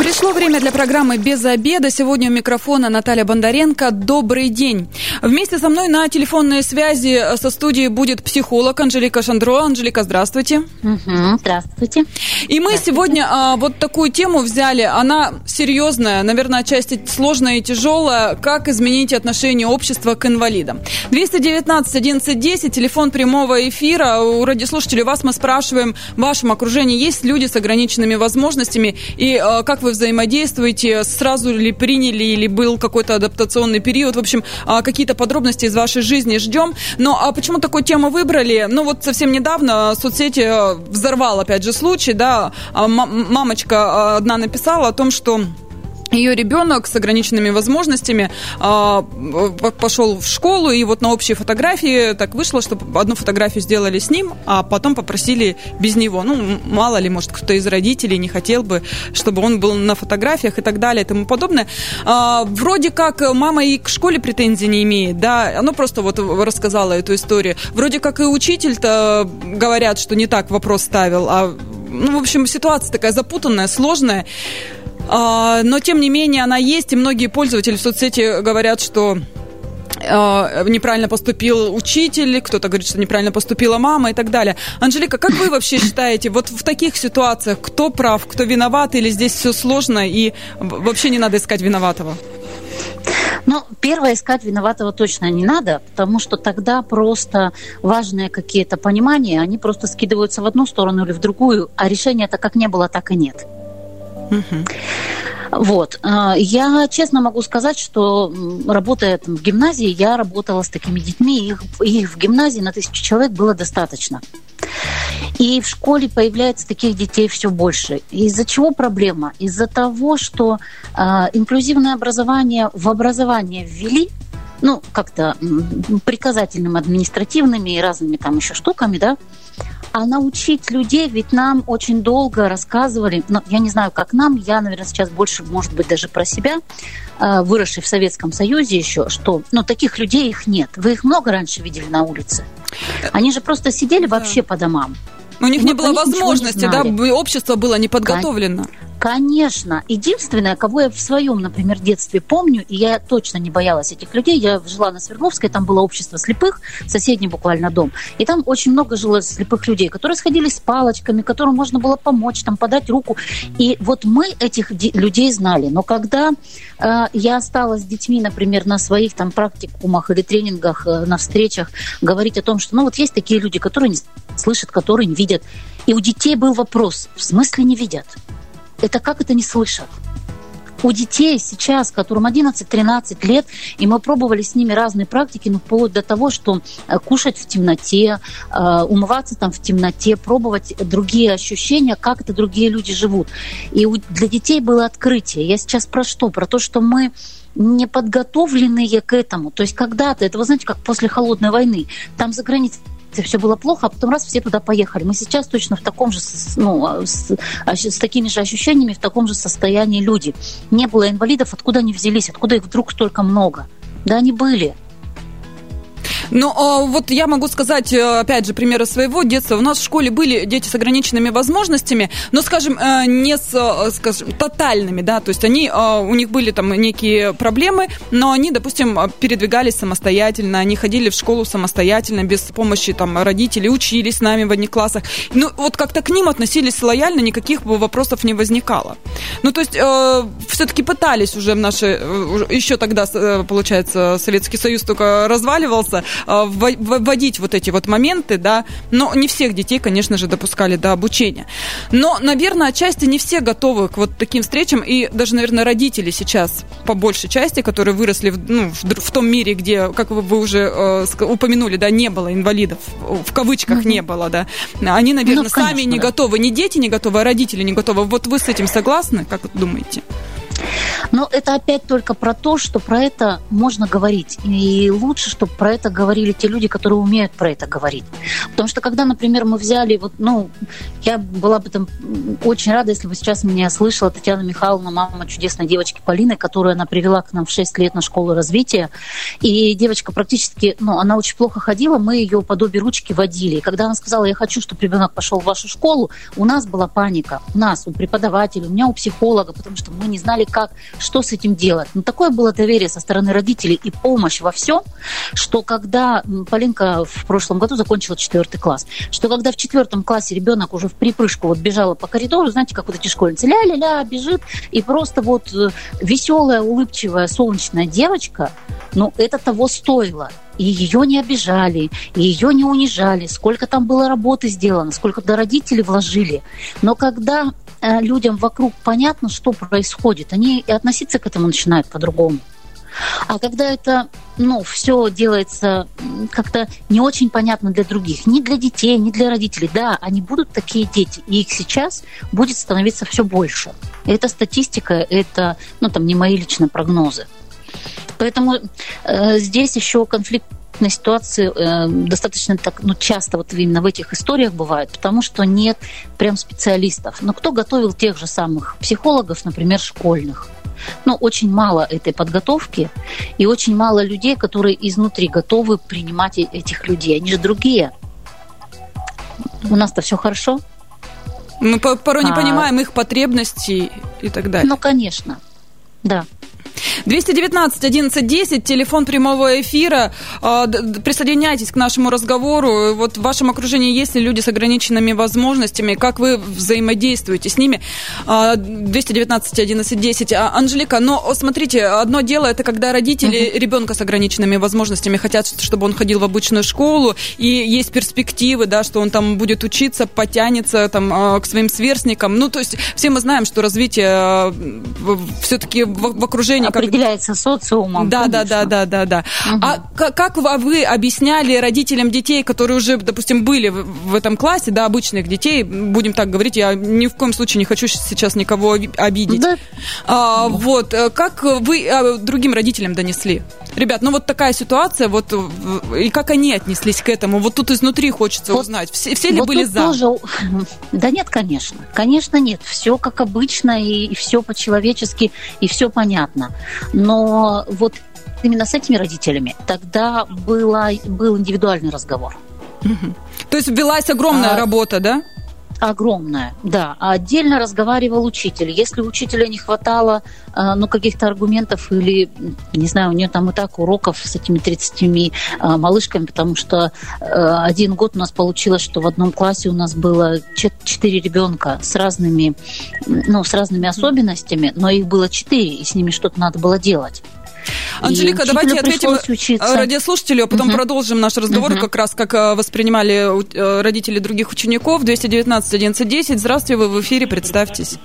Пришло время для программы «Без обеда». Сегодня у микрофона Наталья Бондаренко. Добрый день. Вместе со мной на телефонной связи со студией будет психолог Анжелика Шандро. Анжелика, здравствуйте. Угу, здравствуйте. И мы сегодня а, вот такую тему взяли. Она серьезная, наверное, отчасти сложная и тяжелая. Как изменить отношение общества к инвалидам. 219 11 10, телефон прямого эфира. У радиослушателей вас мы спрашиваем, в вашем окружении есть люди с ограниченными возможностями? И а, как вы вы взаимодействуете, сразу ли приняли или был какой-то адаптационный период, в общем, а, какие-то подробности из вашей жизни ждем. Но а почему такую тему выбрали? Ну вот совсем недавно соцсети э, взорвал опять же случай, да, а, мамочка одна написала о том, что ее ребенок с ограниченными возможностями э, пошел в школу, и вот на общей фотографии так вышло, что одну фотографию сделали с ним, а потом попросили без него. Ну, мало ли, может, кто-то из родителей не хотел бы, чтобы он был на фотографиях и так далее и тому подобное. Э, вроде как мама и к школе претензий не имеет, да, она просто вот рассказала эту историю. Вроде как и учитель-то говорят, что не так вопрос ставил, а, ну, в общем, ситуация такая запутанная, сложная. А, но, тем не менее, она есть, и многие пользователи в соцсети говорят, что а, неправильно поступил учитель, кто-то говорит, что неправильно поступила мама и так далее. Анжелика, как вы вообще считаете, вот в таких ситуациях кто прав, кто виноват, или здесь все сложно и вообще не надо искать виноватого? Ну, первое, искать виноватого точно не надо, потому что тогда просто важные какие-то понимания, они просто скидываются в одну сторону или в другую, а решения-то как не было, так и нет. Вот. А, я честно могу сказать, что работая там, в гимназии, я работала с такими детьми, их, их в гимназии на тысячу человек было достаточно. И в школе появляется таких детей все больше. Из-за чего проблема? Из-за того, что э, инклюзивное образование в образование ввели, ну, как-то приказательным административными и разными там еще штуками, да, а научить людей, ведь нам очень долго рассказывали, но я не знаю, как нам, я, наверное, сейчас больше, может быть, даже про себя, э, выросший в Советском Союзе еще, что, ну, таких людей их нет. Вы их много раньше видели на улице. Они же просто сидели да. вообще по домам. У них не было возможности, да, общество было не подготовлено. Конечно. Единственное, кого я в своем, например, детстве помню, и я точно не боялась этих людей, я жила на Свердловской, там было общество слепых, соседний буквально дом, и там очень много жило слепых людей, которые сходили с палочками, которым можно было помочь, там, подать руку. И вот мы этих людей знали. Но когда э, я осталась с детьми, например, на своих там практикумах или тренингах, э, на встречах, говорить о том, что ну вот есть такие люди, которые не слышат, которые не видят. И у детей был вопрос, в смысле не видят? Это как это не слышат? У детей сейчас, которым 11-13 лет, и мы пробовали с ними разные практики, ну, вплоть до того, что э, кушать в темноте, э, умываться там в темноте, пробовать другие ощущения, как это другие люди живут. И для детей было открытие. Я сейчас про что? Про то, что мы не подготовленные к этому. То есть когда-то, это вы знаете, как после холодной войны, там за границей все было плохо, а потом раз все туда поехали. Мы сейчас точно в таком же, ну, а, с, а, с такими же ощущениями, в таком же состоянии люди. Не было инвалидов, откуда они взялись, откуда их вдруг столько много? Да, они были. Ну, а, вот я могу сказать, э, опять же, примеры своего детства. У нас в школе были дети с ограниченными возможностями, но, скажем, э, не с, э, скажем, тотальными, да, то есть они, у них были там некие проблемы, но они, допустим, передвигались самостоятельно, они ходили в школу самостоятельно, без помощи там родителей, учились с нами в одних классах. Ну, вот как-то к ним относились лояльно, никаких вопросов не возникало. Ну, то есть все-таки пытались уже в наши, еще тогда, получается, Советский Союз только разваливался, вводить вот эти вот моменты, да, но не всех детей, конечно же, допускали до обучения. Но, наверное, отчасти не все готовы к вот таким встречам, и даже, наверное, родители сейчас, по большей части, которые выросли в, ну, в, в том мире, где, как вы, вы уже э, упомянули, да, не было инвалидов, в кавычках mm-hmm. не было, да, они, наверное, ну, конечно, сами не да. готовы, ни дети не готовы, а родители не готовы. Вот вы с этим согласны, как думаете? Но это опять только про то, что про это можно говорить. И лучше, чтобы про это говорили те люди, которые умеют про это говорить. Потому что когда, например, мы взяли, вот, ну, я была бы там очень рада, если бы сейчас меня слышала Татьяна Михайловна, мама чудесной девочки Полины, которую она привела к нам в 6 лет на школу развития. И девочка практически, ну, она очень плохо ходила, мы ее по добе ручки водили. И когда она сказала, я хочу, чтобы ребенок пошел в вашу школу, у нас была паника. У нас, у преподавателей, у меня у психолога, потому что мы не знали, как что с этим делать? Ну, такое было доверие со стороны родителей и помощь во всем, что когда Полинка в прошлом году закончила четвертый класс, что когда в четвертом классе ребенок уже в припрыжку вот бежала по коридору, знаете, как вот эти школьницы, ля-ля-ля, бежит, и просто вот э, веселая, улыбчивая, солнечная девочка, ну, это того стоило и ее не обижали, и ее не унижали, сколько там было работы сделано, сколько туда родители вложили. Но когда э, людям вокруг понятно, что происходит, они и относиться к этому начинают по-другому. А когда это, ну, все делается как-то не очень понятно для других, ни для детей, ни для родителей, да, они будут такие дети, и их сейчас будет становиться все больше. Это статистика, это, ну, там, не мои личные прогнозы. Поэтому э, здесь еще конфликтные ситуации э, достаточно так, ну, часто вот именно в этих историях бывают, потому что нет прям специалистов. Но кто готовил тех же самых психологов, например, школьных? Ну, очень мало этой подготовки и очень мало людей, которые изнутри готовы принимать этих людей. Они же другие. У нас-то все хорошо. Мы порой не а... понимаем их потребностей и так далее. Ну, конечно. Да. 219 11 10, телефон прямого эфира. А, присоединяйтесь к нашему разговору. Вот в вашем окружении есть ли люди с ограниченными возможностями? Как вы взаимодействуете с ними? 219 11 10. Анжелика, но смотрите, одно дело это когда родители uh-huh. ребенка с ограниченными возможностями хотят, чтобы он ходил в обычную школу, и есть перспективы, да, что он там будет учиться, потянется там а, к своим сверстникам. Ну, то есть все мы знаем, что развитие а, все-таки в окружении определяется социумом. Да, да, да, да, да, да. Угу. А как вы объясняли родителям детей, которые уже, допустим, были в этом классе, да, обычных детей, будем так говорить, я ни в коем случае не хочу сейчас никого обидеть. Да. А, вот, э, как вы а, другим родителям донесли? Ребят, ну вот такая ситуация, вот и как они отнеслись к этому? Вот тут изнутри хочется вот, узнать. Все, все ли вот были за? Тоже... Да нет, конечно. Конечно, нет. Все как обычно, и, и все по-человечески, и все понятно. Но вот именно с этими родителями тогда было, был индивидуальный разговор. Угу. То есть велась огромная а, работа, да? Огромная, да. А отдельно разговаривал учитель. Если учителя не хватало э, ну, каких-то аргументов или, не знаю, у нее там и так уроков с этими 30 э, малышками, потому что э, один год у нас получилось, что в одном классе у нас было 4 ребенка с разными, ну, с разными особенностями, но их было 4, и с ними что-то надо было делать. Анжелика, давайте ответим учиться. радиослушателю, а потом угу. продолжим наш разговор, угу. как раз как э, воспринимали э, родители других учеников. 219 11 Здравствуйте, вы в эфире, представьтесь.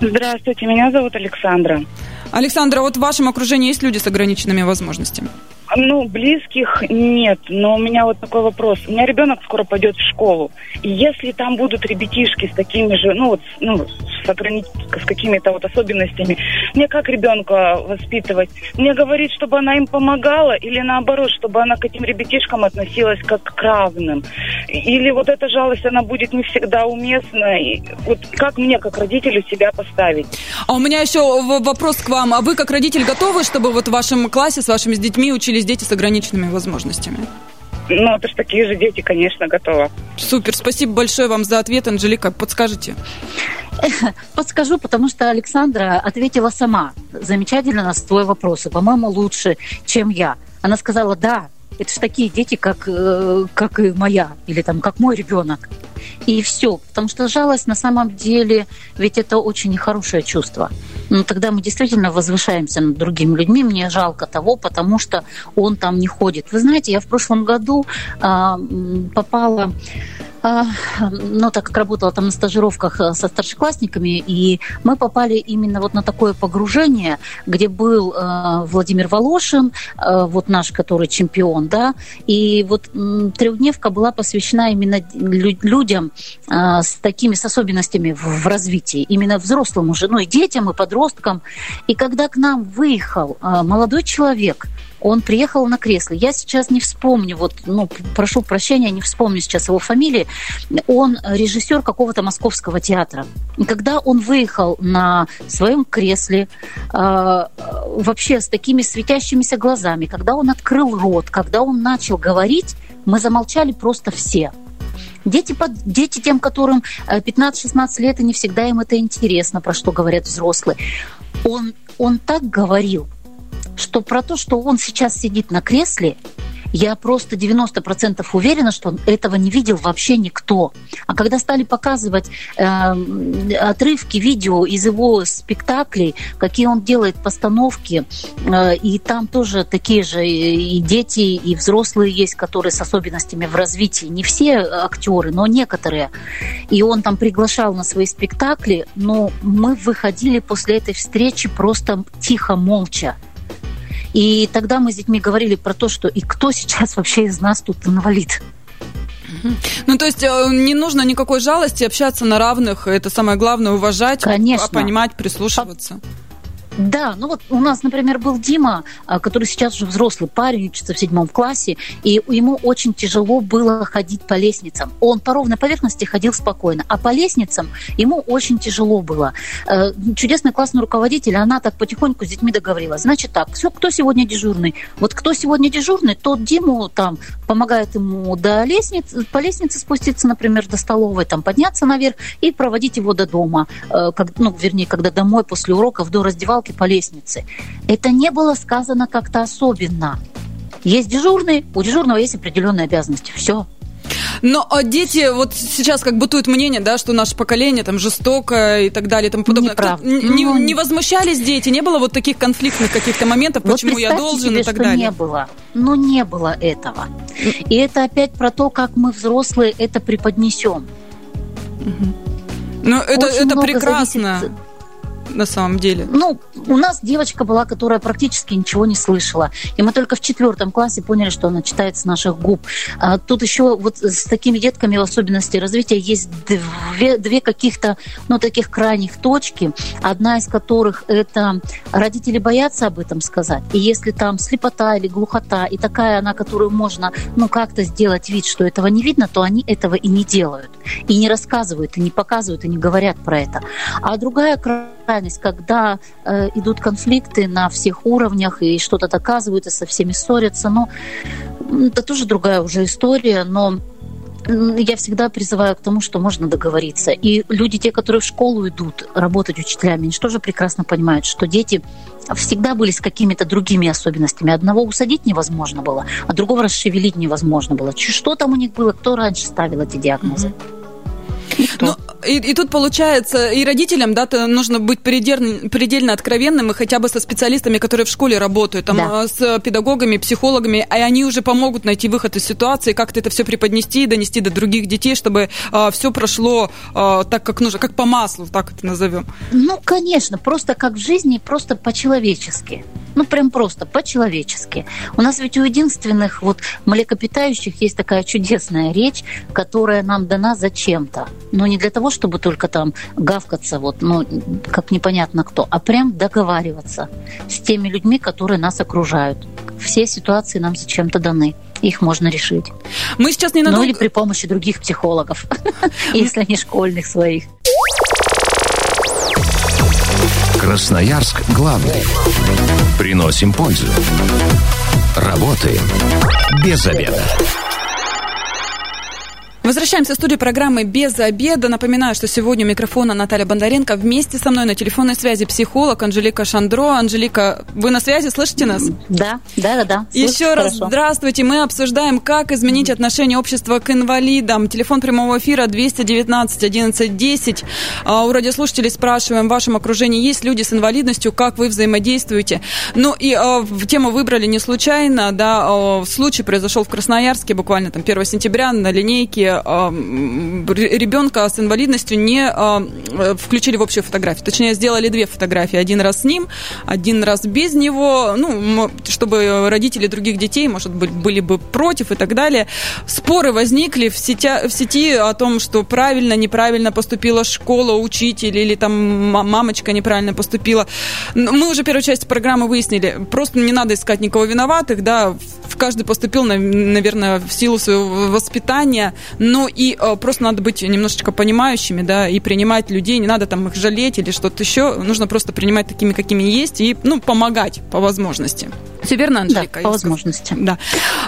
Здравствуйте, меня зовут Александра. Александра, вот в вашем окружении есть люди с ограниченными возможностями? Ну, близких нет, но у меня вот такой вопрос. У меня ребенок скоро пойдет в школу. И если там будут ребятишки с такими же, ну, вот, ну, с, с какими-то вот особенностями, мне как ребенка воспитывать? Мне говорить, чтобы она им помогала, или наоборот, чтобы она к этим ребятишкам относилась как к равным? Или вот эта жалость, она будет не всегда уместна? И вот как мне, как родителю, себя поставить? А у меня еще вопрос к вам. А вы, как родитель, готовы, чтобы вот в вашем классе с вашими детьми учились дети с ограниченными возможностями? Ну, это же такие же дети, конечно, готова. Супер, спасибо большое вам за ответ, Анжелика. Подскажите. Подскажу, потому что Александра ответила сама замечательно на свой вопрос, и, по-моему, лучше, чем я. Она сказала, да, это же такие дети, как, э, как и моя, или там, как мой ребенок. И все. Потому что жалость на самом деле, ведь это очень нехорошее чувство. Но тогда мы действительно возвышаемся над другими людьми. Мне жалко того, потому что он там не ходит. Вы знаете, я в прошлом году э, попала ну, так как работала там на стажировках э, со старшеклассниками, и мы попали именно вот на такое погружение, где был э, Владимир Волошин, э, вот наш, который чемпион, да, и вот трехдневка была посвящена именно людям с такими, с особенностями в, развитии, именно взрослым уже, ну и детям, и подросткам. И когда к нам выехал молодой человек, он приехал на кресле. Я сейчас не вспомню, вот, ну, прошу прощения, не вспомню сейчас его фамилии. Он режиссер какого-то московского театра. Когда он выехал на своем кресле, э, вообще с такими светящимися глазами, когда он открыл рот, когда он начал говорить, мы замолчали просто все. Дети, под, дети тем, которым 15-16 э, лет, и не всегда им это интересно, про что говорят взрослые. Он, он так говорил, что про то, что он сейчас сидит на кресле, я просто 90% уверена, что этого не видел вообще никто. А когда стали показывать э, отрывки видео из его спектаклей, какие он делает постановки, э, и там тоже такие же и дети, и взрослые есть, которые с особенностями в развитии. Не все актеры, но некоторые. И он там приглашал на свои спектакли, но мы выходили после этой встречи просто тихо, молча. И тогда мы с детьми говорили про то, что и кто сейчас вообще из нас тут инвалид. Ну, то есть э, не нужно никакой жалости, общаться на равных, это самое главное, уважать, Конечно. понимать, прислушиваться. Да, ну вот у нас, например, был Дима, а, который сейчас уже взрослый парень, учится в седьмом классе, и ему очень тяжело было ходить по лестницам. Он по ровной поверхности ходил спокойно, а по лестницам ему очень тяжело было. Э, чудесный классный руководитель, она так потихоньку с детьми договорилась. Значит так, все, кто сегодня дежурный? Вот кто сегодня дежурный, тот Диму там помогает ему до лестницы, по лестнице спуститься, например, до столовой, там подняться наверх и проводить его до дома, э, как, ну, вернее, когда домой после уроков, до раздевалки по лестнице. Это не было сказано как-то особенно. Есть дежурный, у дежурного есть определенные обязанности. Все. Но а дети, вот сейчас как бытует мнение, да, что наше поколение там жестоко и так далее и тому подобное. Неправда. Не, ну, не возмущались дети? Не было вот таких конфликтных каких-то моментов, вот почему я должен себе, и так далее? не было. Ну, не было этого. И это опять про то, как мы, взрослые, это преподнесем. Ну, это, это прекрасно. Зависит на самом деле? Ну, у нас девочка была, которая практически ничего не слышала. И мы только в четвертом классе поняли, что она читает с наших губ. А тут еще вот с такими детками в особенности развития есть две, две каких-то, ну, таких крайних точки. Одна из которых это родители боятся об этом сказать. И если там слепота или глухота, и такая она, которую можно, ну, как-то сделать вид, что этого не видно, то они этого и не делают. И не рассказывают, и не показывают, и не говорят про это. А другая крайность, когда э, идут конфликты на всех уровнях и что-то доказывают, и со всеми ссорятся. Но это тоже другая уже история, но я всегда призываю к тому, что можно договориться. И люди, те, которые в школу идут работать учителями, они тоже прекрасно понимают, что дети всегда были с какими-то другими особенностями. Одного усадить невозможно было, а другого расшевелить невозможно было. Что там у них было, кто раньше ставил эти диагнозы? Mm-hmm. Ну, и, и тут получается, и родителям, да, то нужно быть предельно, предельно откровенным, и хотя бы со специалистами, которые в школе работают, там, да. А, с педагогами, психологами, и они уже помогут найти выход из ситуации, как-то это все преподнести и донести до других детей, чтобы а, все прошло а, так, как нужно, как по маслу, так это назовем. Ну, конечно, просто как в жизни, просто по-человечески. Ну, прям просто, по-человечески. У нас ведь у единственных вот млекопитающих есть такая чудесная речь, которая нам дана зачем-то. Но не для того, чтобы только там гавкаться, вот, ну, как непонятно кто, а прям договариваться с теми людьми, которые нас окружают. Все ситуации нам зачем-то даны их можно решить. Мы сейчас не надолго... Ну или при помощи других психологов, если не школьных своих. Красноярск главный. Приносим пользу. Работаем без обеда. Возвращаемся в студию программы «Без обеда». Напоминаю, что сегодня у микрофона Наталья Бондаренко. Вместе со мной на телефонной связи психолог Анжелика Шандро. Анжелика, вы на связи, слышите нас? Да, да, да. да. Еще раз хорошо. здравствуйте. Мы обсуждаем, как изменить отношение общества к инвалидам. Телефон прямого эфира 219 11 10. У радиослушателей спрашиваем, в вашем окружении есть люди с инвалидностью, как вы взаимодействуете? Ну и э, тему выбрали не случайно. Да, э, случай произошел в Красноярске буквально там 1 сентября на линейке ребенка с инвалидностью не включили в общую фотографию. Точнее, сделали две фотографии. Один раз с ним, один раз без него. Ну, чтобы родители других детей, может быть, были бы против и так далее. Споры возникли в сети, в сети о том, что правильно, неправильно поступила школа, учитель или там мамочка неправильно поступила. Мы уже первую часть программы выяснили. Просто не надо искать никого виноватых, да, каждый поступил, наверное, в силу своего воспитания, но и э, просто надо быть немножечко понимающими, да, и принимать людей, не надо там их жалеть или что-то еще, нужно просто принимать такими, какими есть, и, ну, помогать по возможности. Все верно, Анжелика? Да, по возможности. Да.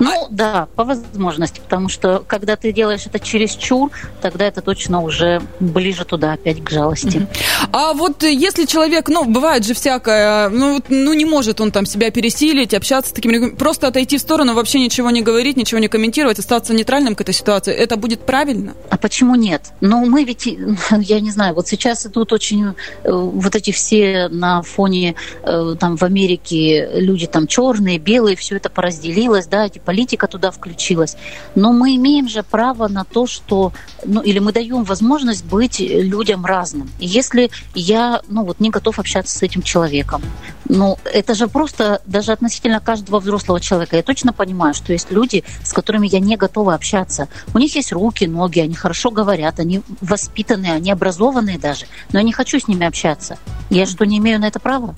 Ну, а... да, по возможности, потому что когда ты делаешь это через чур, тогда это точно уже ближе туда, опять к жалости. А вот если человек, ну, бывает же всякое, ну, ну не может он там себя пересилить, общаться с такими просто отойти в сторону, вообще ничего не говорить, ничего не комментировать, остаться нейтральным к этой ситуации, это будет правильно? А почему нет? Ну, мы ведь, я не знаю, вот сейчас идут очень э, вот эти все на фоне э, там в Америке люди там черные, белые, все это поразделилось, да, эти политика туда включилась. Но мы имеем же право на то, что, ну, или мы даем возможность быть людям разным. И если я, ну, вот не готов общаться с этим человеком, ну, это же просто даже относительно каждого взрослого человека. Я точно понимаю, что есть люди, с которыми я не готова общаться. У них есть руки, ноги, они хорошо говорят, они воспитанные, они образованные даже, но я не хочу с ними общаться. Я что, не имею на это права?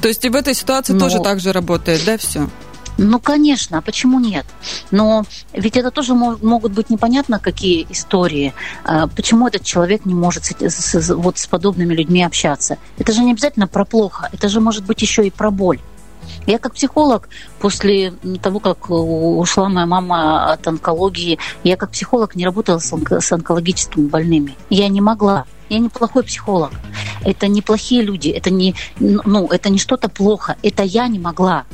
То есть и в этой ситуации Но... тоже так же работает, да, все? Ну, конечно, а почему нет? Но ведь это тоже могут быть непонятно какие истории. А почему этот человек не может с, с, вот с подобными людьми общаться? Это же не обязательно про плохо, это же может быть еще и про боль. Я как психолог, после того, как ушла моя мама от онкологии, я как психолог не работала с, онко- с онкологическими больными. Я не могла. Я неплохой психолог. Это неплохие люди. Это не, ну, это не что-то плохо. Это я не могла.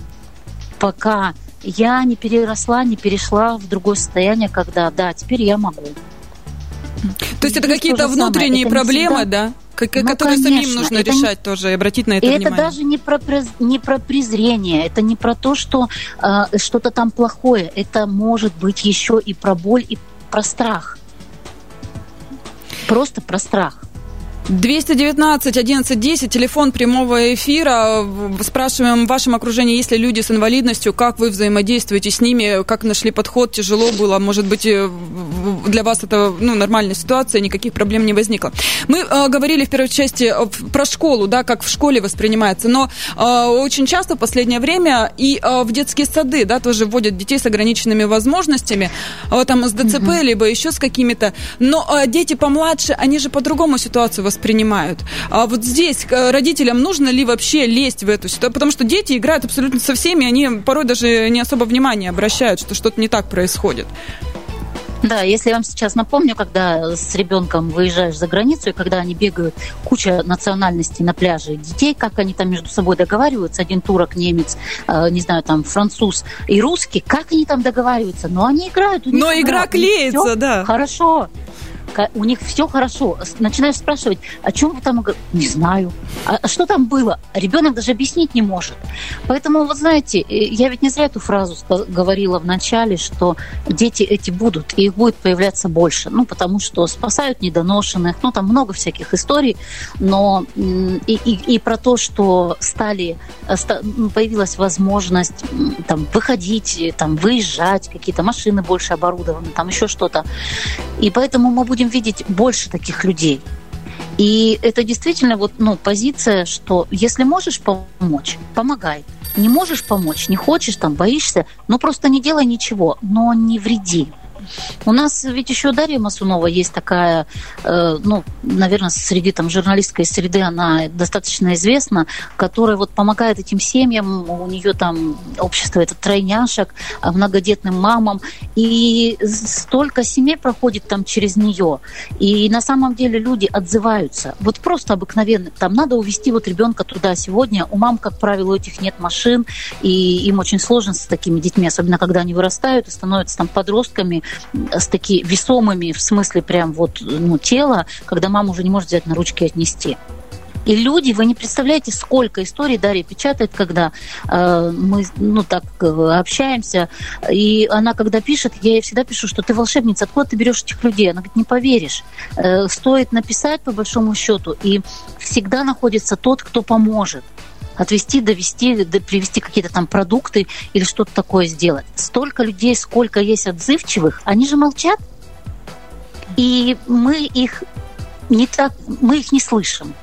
Пока я не переросла, не перешла в другое состояние, когда, да, теперь я могу. То есть это какие-то внутренние проблемы, да? Ну, которые конечно, самим нужно это решать не... тоже и обратить на это и внимание. Это даже не про, не про презрение, это не про то, что э, что-то там плохое. Это может быть еще и про боль, и про страх. Просто про страх. 219 11 10, телефон прямого эфира. Спрашиваем в вашем окружении, есть ли люди с инвалидностью, как вы взаимодействуете с ними, как нашли подход, тяжело было, может быть, э, для вас это ну, нормальная ситуация, никаких проблем не возникло. Мы э, говорили в первой части э, про школу, да, как в школе воспринимается, но э, очень часто в последнее время и э, в детские сады, да, тоже вводят детей с ограниченными возможностями, э, там с ДЦП, mm-hmm. либо еще с какими-то, но э, дети помладше, они же по-другому ситуацию воспринимают воспринимают. А вот здесь э, родителям нужно ли вообще лезть в эту ситуацию? Потому что дети играют абсолютно со всеми, они порой даже не особо внимания обращают, что что-то не так происходит. Да, если я вам сейчас напомню, когда с ребенком выезжаешь за границу, и когда они бегают, куча национальностей на пляже, детей, как они там между собой договариваются, один турок, немец, э, не знаю, там француз и русский, как они там договариваются? Но они играют. Но игра клеится, да. Хорошо у них все хорошо. Начинаешь спрашивать, о чем вы там? Не знаю. А, а что там было? Ребенок даже объяснить не может. Поэтому, вот знаете, э, я ведь не зря эту фразу говорила в начале, что дети эти будут, и их будет появляться больше. Ну, потому что спасают недоношенных, ну, там много всяких историй, но и, и, и про то, что стали, э, появилась возможность там выходить, там выезжать, какие-то машины больше оборудованы, там еще что-то. И поэтому мы будем будем видеть больше таких людей. И это действительно вот, ну, позиция, что если можешь помочь, помогай. Не можешь помочь, не хочешь, там, боишься, ну просто не делай ничего, но не вреди. У нас ведь еще Дарья Масунова есть такая, э, ну, наверное, среди там журналистской среды она достаточно известна, которая вот помогает этим семьям, у нее там общество это тройняшек, а многодетным мамам, и столько семей проходит там через нее, и на самом деле люди отзываются, вот просто обыкновенно, там надо увезти вот ребенка туда сегодня, у мам, как правило, у этих нет машин, и им очень сложно с такими детьми, особенно когда они вырастают и становятся там подростками, с такими весомыми, в смысле прям вот ну, тела, когда мама уже не может взять на ручки и отнести. И люди, вы не представляете, сколько историй Дарья печатает, когда э, мы, ну, так э, общаемся, и она, когда пишет, я ей всегда пишу, что ты волшебница, откуда ты берешь этих людей? Она говорит, не поверишь. Э, стоит написать, по большому счету, и всегда находится тот, кто поможет отвезти, довести, привезти какие-то там продукты или что-то такое сделать. Столько людей, сколько есть отзывчивых, они же молчат, и мы их не так, мы их не слышим.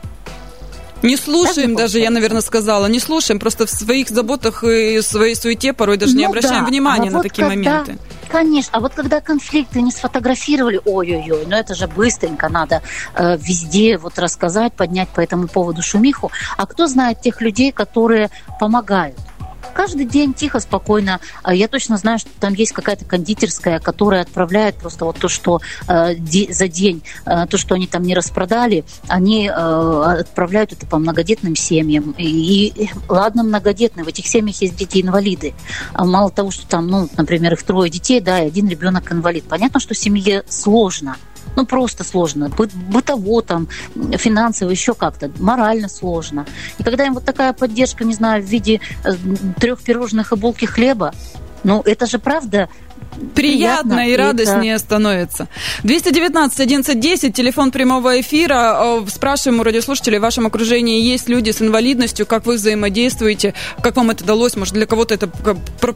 Не слушаем даже, я, наверное, сказала, не слушаем, просто в своих заботах и своей суете порой даже ну, не обращаем да. внимания а на вот такие когда, моменты. Конечно, а вот когда конфликты не сфотографировали, ой-ой-ой, ну это же быстренько надо э, везде вот рассказать, поднять по этому поводу шумиху. А кто знает тех людей, которые помогают? Каждый день тихо, спокойно. А я точно знаю, что там есть какая-то кондитерская, которая отправляет просто вот то, что э, за день, э, то, что они там не распродали, они э, отправляют это по многодетным семьям. И, ладно, многодетные, в этих семьях есть дети-инвалиды. А мало того, что там, ну, например, их трое детей, да, и один ребенок инвалид. Понятно, что семье сложно ну, просто сложно. Бы, бытово там, финансово, еще как-то, морально сложно. И когда им вот такая поддержка, не знаю, в виде э, трех пирожных и булки хлеба, ну, это же правда приятно, приятно и радостнее это... становится. 219 1110, телефон прямого эфира. Э, спрашиваем у радиослушателей, в вашем окружении есть люди с инвалидностью, как вы взаимодействуете, как вам это далось, может, для кого-то это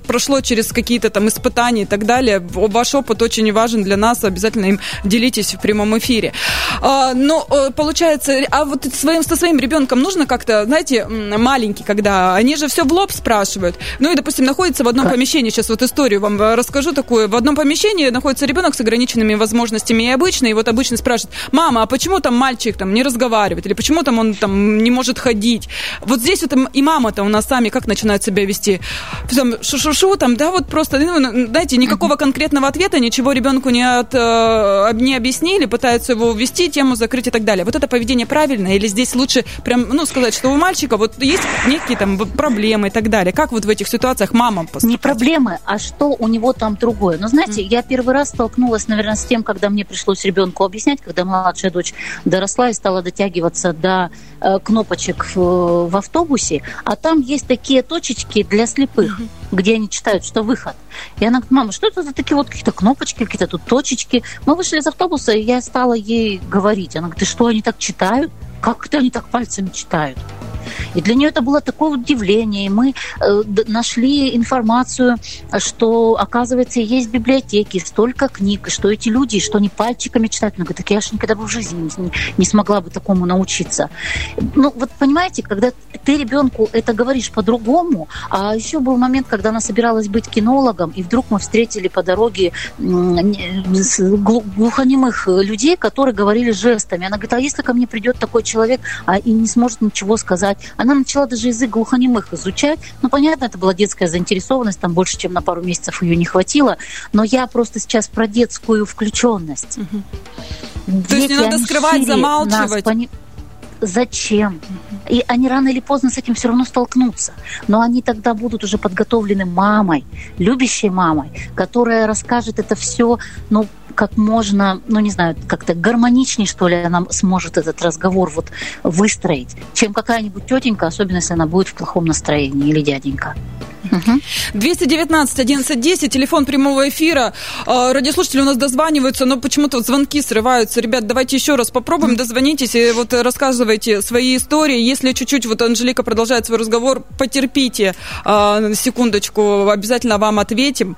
прошло через какие-то там испытания и так далее. Ваш опыт очень важен для нас, обязательно им делитесь в прямом эфире. А, но э, получается, а вот своим, со своим ребенком нужно как-то, знаете, маленький, когда они же все в лоб спрашивают. Ну и, допустим, находится в одном помещении, сейчас вот историю вам расскажу, такое. В одном помещении находится ребенок с ограниченными возможностями и обычный, и вот обычно спрашивает, мама, а почему там мальчик там не разговаривает, или почему там он там не может ходить? Вот здесь вот и мама-то у нас сами как начинают себя вести? Там шу-шу-шу, там, да, вот просто, ну, знаете, никакого конкретного ответа, ничего ребенку не, от, э, не объяснили, пытаются его ввести, тему закрыть и так далее. Вот это поведение правильное или здесь лучше прям, ну, сказать, что у мальчика вот есть некие там проблемы и так далее. Как вот в этих ситуациях мама поступать? Не проблемы, а что у него там другое. Но знаете, я первый раз столкнулась, наверное, с тем, когда мне пришлось ребенку объяснять, когда младшая дочь доросла и стала дотягиваться до э, кнопочек в, в автобусе, а там есть такие точечки для слепых, mm-hmm. где они читают, что выход. И она говорит, мама, что это за такие вот какие-то кнопочки, какие-то тут точечки? Мы вышли из автобуса, и я стала ей говорить. Она говорит, ты что, они так читают? Как это они так пальцами читают? И для нее это было такое удивление. И мы э, нашли информацию, что, оказывается, есть библиотеки, столько книг, что эти люди, что они пальчиками читают. Она говорит, так я же никогда бы в жизни не, не смогла бы такому научиться. Ну, вот понимаете, когда ты ребенку это говоришь по-другому, а еще был момент, когда она собиралась быть кинологом, и вдруг мы встретили по дороге глухонемых людей, которые говорили жестами. Она говорит, а если ко мне придет такой человек а, и не сможет ничего сказать. Она начала даже язык глухонемых изучать. Ну, понятно, это была детская заинтересованность, там больше, чем на пару месяцев ее не хватило. Но я просто сейчас про детскую включенность. Угу. Дети, То есть не надо скрывать, замалчивать. Нас, пони... Зачем? И они рано или поздно с этим все равно столкнутся. Но они тогда будут уже подготовлены мамой, любящей мамой, которая расскажет это все, ну, как можно, ну не знаю, как-то гармоничнее, что ли, она сможет этот разговор вот выстроить, чем какая-нибудь тетенька, особенно если она будет в плохом настроении или дяденька. 219 1110, телефон прямого эфира. А, радиослушатели у нас дозваниваются, но почему-то звонки срываются. Ребят, давайте еще раз попробуем, дозвонитесь и вот рассказывайте свои истории. Если чуть-чуть вот Анжелика продолжает свой разговор, потерпите а, секундочку, обязательно вам ответим.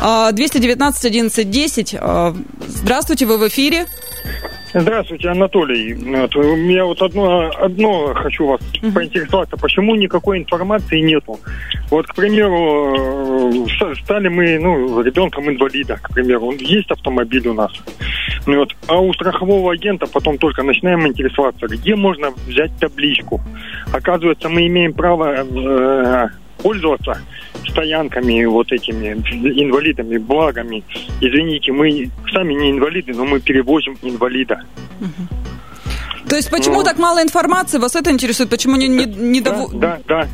219 1110, здравствуйте, вы в эфире. Здравствуйте, Анатолий. Вот, у меня вот одно, одно хочу вас uh-huh. поинтересоваться. Почему никакой информации нету? Вот, к примеру, э, стали мы, ну, ребенком инвалида, к примеру. Есть автомобиль у нас. Ну, вот, а у страхового агента потом только начинаем интересоваться, где можно взять табличку. Оказывается, мы имеем право э, пользоваться стоянками вот этими инвалидами, благами. Извините, мы сами не инвалиды, но мы перевозим инвалида. То есть почему ну, так мало информации? Вас это интересует? Почему не, не, не да, дов... да, да,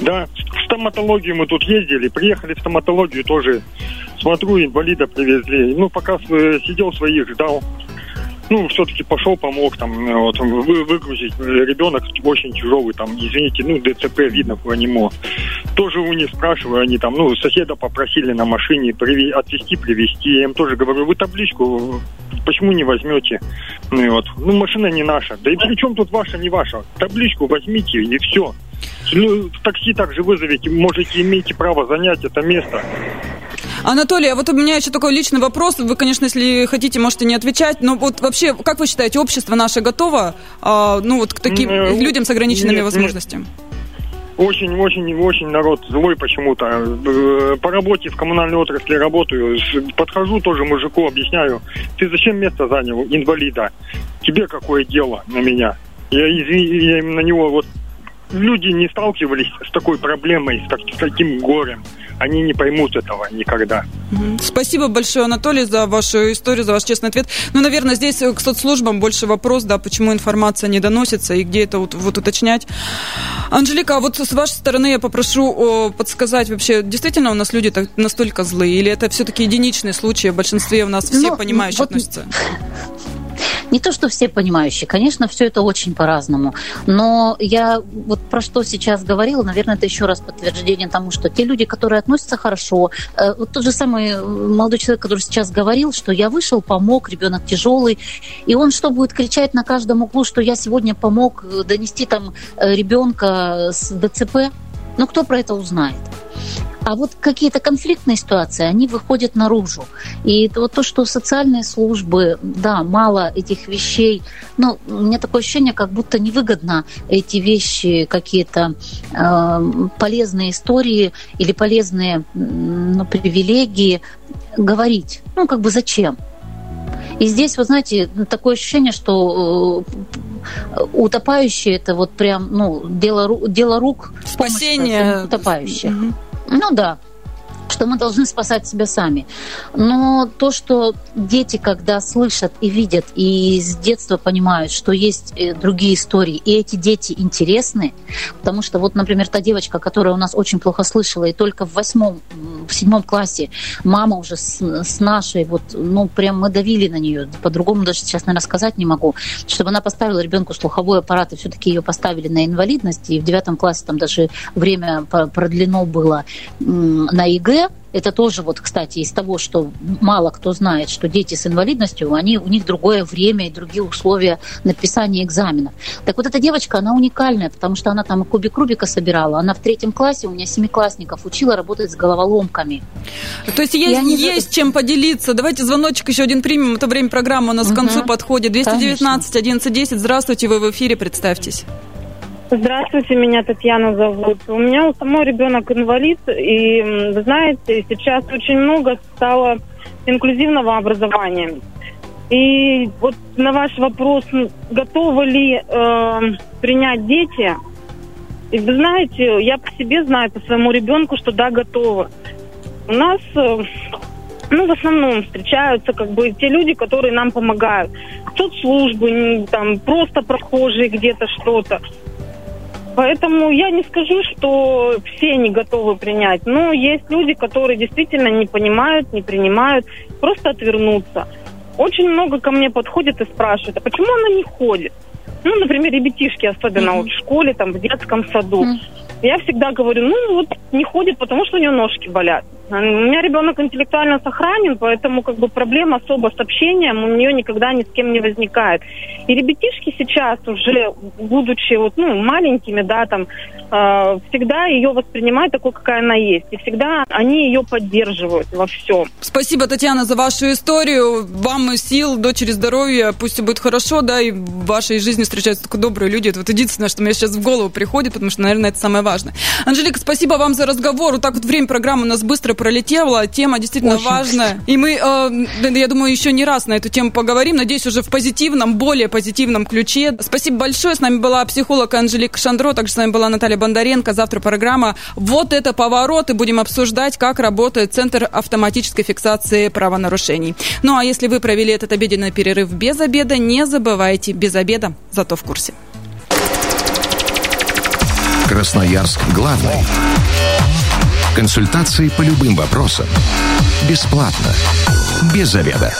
да. В стоматологию мы тут ездили, приехали в стоматологию тоже. Смотрю, инвалида привезли. Ну, пока сидел своих, ждал. Ну, все-таки пошел, помог, там, вот, вы, выгрузить. Ребенок очень тяжелый, там, извините, ну, ДЦП видно по нему. Тоже у них спрашиваю, они там, ну, соседа попросили на машине приви, отвезти, привезти. Я им тоже говорю, вы табличку почему не возьмете? Ну, и вот, ну, машина не наша. Да и при чем тут ваша, не ваша? Табличку возьмите, и все. Ну, такси также вызовите, можете, имеете право занять это место. Анатолий, а вот у меня еще такой личный вопрос. Вы, конечно, если хотите, можете не отвечать. Но вот вообще, как вы считаете, общество наше готово а, ну, вот к таким mm, людям с ограниченными нет, возможностями? Нет. Очень, очень, очень народ злой почему-то. Э, по работе в коммунальной отрасли работаю. Подхожу тоже мужику, объясняю. Ты зачем место занял, инвалида? Тебе какое дело на меня? Я, я на него вот люди не сталкивались с такой проблемой, с, так, с таким горем. Они не поймут этого никогда. Спасибо большое, Анатолий, за вашу историю, за ваш честный ответ. Ну, наверное, здесь к соцслужбам больше вопрос, да, почему информация не доносится и где это вот, вот уточнять. Анжелика, а вот с вашей стороны я попрошу о, подсказать вообще, действительно у нас люди так, настолько злые, или это все-таки единичные случаи, в большинстве у нас все ну, понимающие вот... относятся? Не то, что все понимающие, конечно, все это очень по-разному. Но я вот про что сейчас говорила, наверное, это еще раз подтверждение тому, что те люди, которые относятся хорошо, э, вот тот же самый молодой человек, который сейчас говорил, что я вышел, помог, ребенок тяжелый, и он что будет кричать на каждом углу, что я сегодня помог донести там э, ребенка с ДЦП? Ну, кто про это узнает? А вот какие-то конфликтные ситуации, они выходят наружу. И вот то, что социальные службы, да, мало этих вещей, ну, у меня такое ощущение, как будто невыгодно эти вещи, какие-то э, полезные истории или полезные ну, привилегии говорить. Ну, как бы зачем? И здесь, вы знаете, такое ощущение, что э, утопающие это вот прям, ну, дело, дело рук спасение утопающих. Угу. Ну да, что мы должны спасать себя сами. Но то, что дети, когда слышат и видят, и с детства понимают, что есть э, другие истории, и эти дети интересны, потому что вот, например, та девочка, которая у нас очень плохо слышала, и только в восьмом, в седьмом классе мама уже с, с нашей, вот, ну, прям мы давили на нее, по-другому даже сейчас, наверное, сказать не могу, чтобы она поставила ребенку слуховой аппарат, и все-таки ее поставили на инвалидность, и в девятом классе там даже время продлено было на ЕГЭ, это тоже вот, кстати, из того, что мало кто знает, что дети с инвалидностью, они, у них другое время и другие условия написания экзаменов. Так вот эта девочка, она уникальная, потому что она там кубик Рубика собирала. Она в третьем классе, у меня семиклассников, учила работать с головоломками. То есть есть, они... есть чем поделиться. Давайте звоночек еще один примем. Это время программы у нас угу. к концу подходит. 219 1110. Здравствуйте, вы в эфире, представьтесь. Здравствуйте, меня Татьяна зовут. У меня у самой ребенок инвалид, и вы знаете, сейчас очень много стало инклюзивного образования. И вот на ваш вопрос, готовы ли э, принять дети, и вы знаете, я по себе знаю, по своему ребенку, что да, готовы. У нас, э, ну, в основном встречаются как бы те люди, которые нам помогают. Соцслужбы, там, просто прохожие где-то что-то. Поэтому я не скажу, что все не готовы принять. Но есть люди, которые действительно не понимают, не принимают, просто отвернутся. Очень много ко мне подходит и спрашивают, а почему она не ходит? Ну, например, ребятишки, особенно mm-hmm. вот в школе, там, в детском саду. Mm-hmm. Я всегда говорю, ну, вот не ходит, потому что у нее ножки болят. У меня ребенок интеллектуально сохранен, поэтому как бы проблем особо с общением у нее никогда ни с кем не возникает. И ребятишки сейчас уже, будучи вот, ну, маленькими, да, там, э, всегда ее воспринимают такой, какая она есть. И всегда они ее поддерживают во всем. Спасибо, Татьяна, за вашу историю. Вам сил, дочери здоровья, пусть все будет хорошо, да, и в вашей жизни встречаются только добрые люди. Это вот единственное, что мне сейчас в голову приходит, потому что, наверное, это самое важное. Анжелика, спасибо вам за разговор. Вот так вот время программы у нас быстро пролетела, тема действительно Очень. важная. И мы, э, я думаю, еще не раз на эту тему поговорим. Надеюсь, уже в позитивном, более позитивном ключе. Спасибо большое. С нами была психолог Анжелика Шандро, также с нами была Наталья Бондаренко. Завтра программа «Вот это поворот» и будем обсуждать, как работает Центр автоматической фиксации правонарушений. Ну а если вы провели этот обеденный перерыв без обеда, не забывайте, без обеда, зато в курсе. Красноярск главный. Консультации по любым вопросам. Бесплатно. Без заведа.